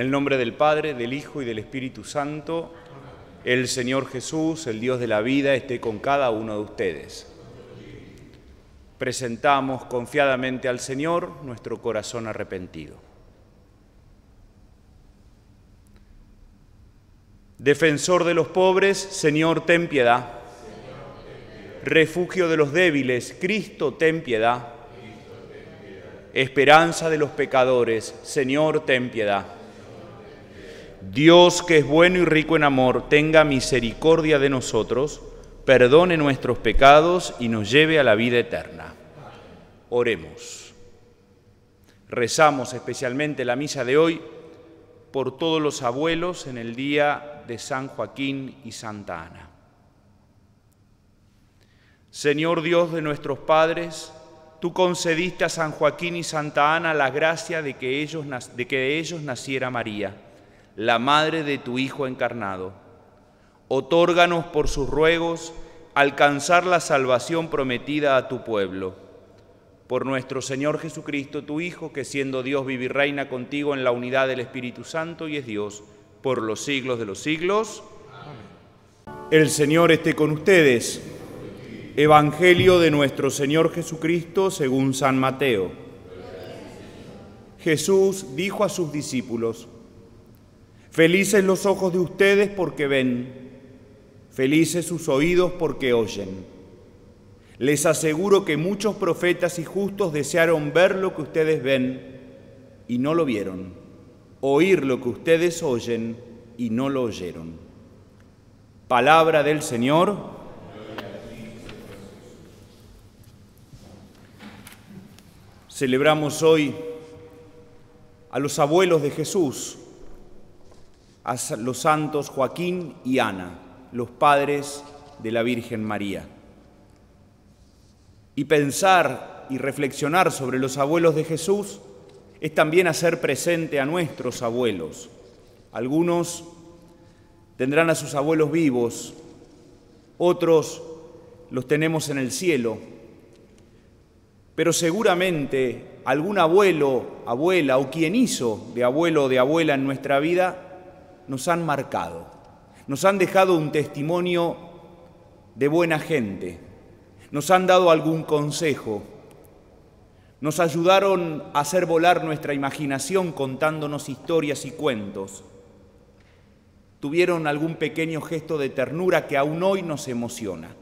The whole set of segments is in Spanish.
el nombre del Padre, del Hijo y del Espíritu Santo, el Señor Jesús, el Dios de la vida, esté con cada uno de ustedes. Presentamos confiadamente al Señor nuestro corazón arrepentido. Defensor de los pobres, Señor, ten piedad. Refugio de los débiles, Cristo, ten piedad. Esperanza de los pecadores, Señor, ten piedad. Dios que es bueno y rico en amor, tenga misericordia de nosotros, perdone nuestros pecados y nos lleve a la vida eterna. Oremos. Rezamos especialmente la misa de hoy por todos los abuelos en el día de San Joaquín y Santa Ana. Señor Dios de nuestros padres, tú concediste a San Joaquín y Santa Ana la gracia de que, ellos, de que de ellos naciera María, la madre de tu Hijo encarnado. Otórganos por sus ruegos alcanzar la salvación prometida a tu pueblo. Por nuestro Señor Jesucristo, tu Hijo, que siendo Dios vive y reina contigo en la unidad del Espíritu Santo y es Dios por los siglos de los siglos. El Señor esté con ustedes. Evangelio de nuestro Señor Jesucristo según San Mateo. Jesús dijo a sus discípulos, Felices los ojos de ustedes porque ven, felices sus oídos porque oyen. Les aseguro que muchos profetas y justos desearon ver lo que ustedes ven y no lo vieron, oír lo que ustedes oyen y no lo oyeron. Palabra del Señor. Celebramos hoy a los abuelos de Jesús, a los santos Joaquín y Ana, los padres de la Virgen María. Y pensar y reflexionar sobre los abuelos de Jesús es también hacer presente a nuestros abuelos. Algunos tendrán a sus abuelos vivos, otros los tenemos en el cielo pero seguramente algún abuelo, abuela o quien hizo de abuelo o de abuela en nuestra vida nos han marcado, nos han dejado un testimonio de buena gente, nos han dado algún consejo, nos ayudaron a hacer volar nuestra imaginación contándonos historias y cuentos. Tuvieron algún pequeño gesto de ternura que aún hoy nos emociona.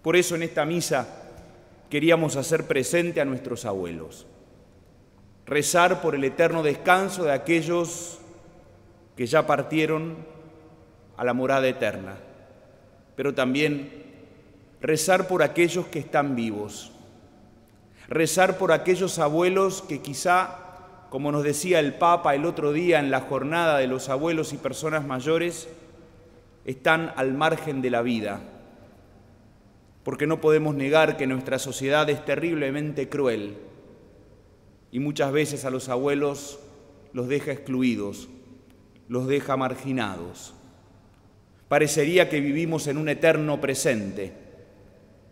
Por eso en esta misa queríamos hacer presente a nuestros abuelos. Rezar por el eterno descanso de aquellos que ya partieron a la morada eterna, pero también rezar por aquellos que están vivos, rezar por aquellos abuelos que quizá, como nos decía el Papa el otro día en la jornada de los abuelos y personas mayores, están al margen de la vida porque no podemos negar que nuestra sociedad es terriblemente cruel y muchas veces a los abuelos los deja excluidos, los deja marginados. Parecería que vivimos en un eterno presente,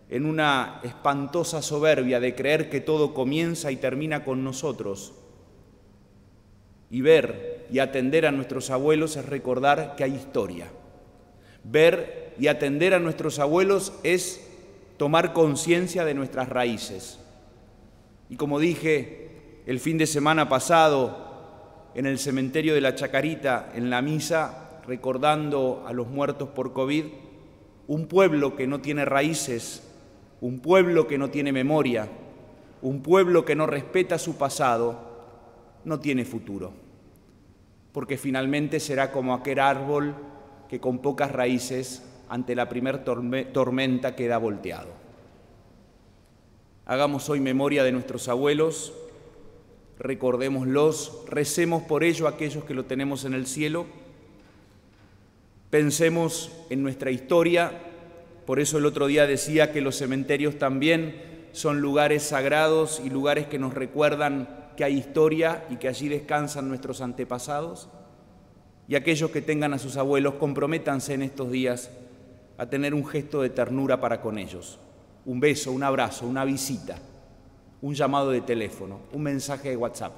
en una espantosa soberbia de creer que todo comienza y termina con nosotros. Y ver y atender a nuestros abuelos es recordar que hay historia. Ver y atender a nuestros abuelos es tomar conciencia de nuestras raíces. Y como dije el fin de semana pasado en el cementerio de la Chacarita, en la misa, recordando a los muertos por COVID, un pueblo que no tiene raíces, un pueblo que no tiene memoria, un pueblo que no respeta su pasado, no tiene futuro, porque finalmente será como aquel árbol que con pocas raíces ante la primer tormenta queda volteado. Hagamos hoy memoria de nuestros abuelos, recordémoslos, recemos por ello aquellos que lo tenemos en el cielo, pensemos en nuestra historia, por eso el otro día decía que los cementerios también son lugares sagrados y lugares que nos recuerdan que hay historia y que allí descansan nuestros antepasados. Y aquellos que tengan a sus abuelos, comprométanse en estos días a tener un gesto de ternura para con ellos. Un beso, un abrazo, una visita, un llamado de teléfono, un mensaje de WhatsApp.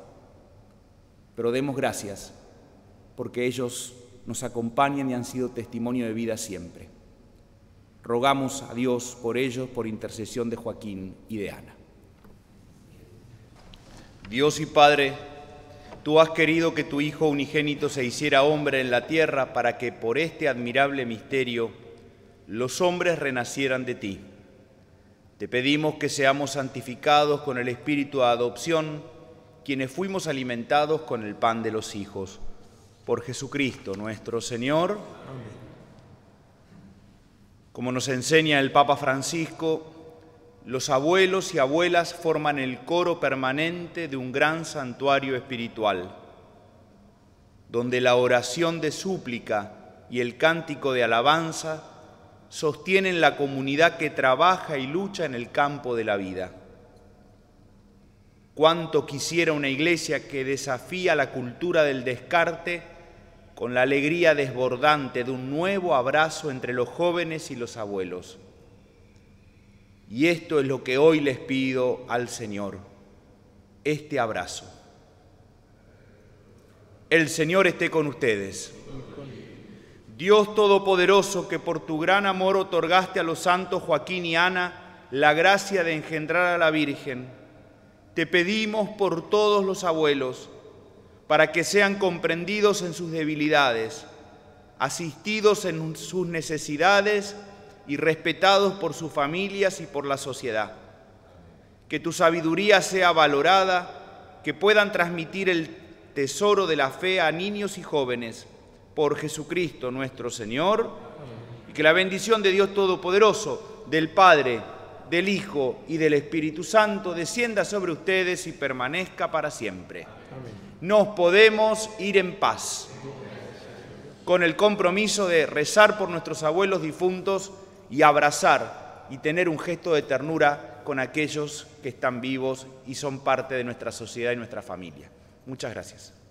Pero demos gracias porque ellos nos acompañan y han sido testimonio de vida siempre. Rogamos a Dios por ellos, por intercesión de Joaquín y de Ana. Dios y Padre, tú has querido que tu Hijo unigénito se hiciera hombre en la tierra para que por este admirable misterio los hombres renacieran de ti. Te pedimos que seamos santificados con el espíritu de adopción, quienes fuimos alimentados con el pan de los hijos. Por Jesucristo nuestro Señor. Como nos enseña el Papa Francisco, los abuelos y abuelas forman el coro permanente de un gran santuario espiritual, donde la oración de súplica y el cántico de alabanza sostienen la comunidad que trabaja y lucha en el campo de la vida. Cuánto quisiera una iglesia que desafía la cultura del descarte con la alegría desbordante de un nuevo abrazo entre los jóvenes y los abuelos. Y esto es lo que hoy les pido al Señor, este abrazo. El Señor esté con ustedes. Dios Todopoderoso, que por tu gran amor otorgaste a los santos Joaquín y Ana la gracia de engendrar a la Virgen, te pedimos por todos los abuelos, para que sean comprendidos en sus debilidades, asistidos en sus necesidades y respetados por sus familias y por la sociedad. Que tu sabiduría sea valorada, que puedan transmitir el tesoro de la fe a niños y jóvenes por Jesucristo nuestro Señor, y que la bendición de Dios Todopoderoso, del Padre, del Hijo y del Espíritu Santo descienda sobre ustedes y permanezca para siempre. Nos podemos ir en paz, con el compromiso de rezar por nuestros abuelos difuntos y abrazar y tener un gesto de ternura con aquellos que están vivos y son parte de nuestra sociedad y nuestra familia. Muchas gracias.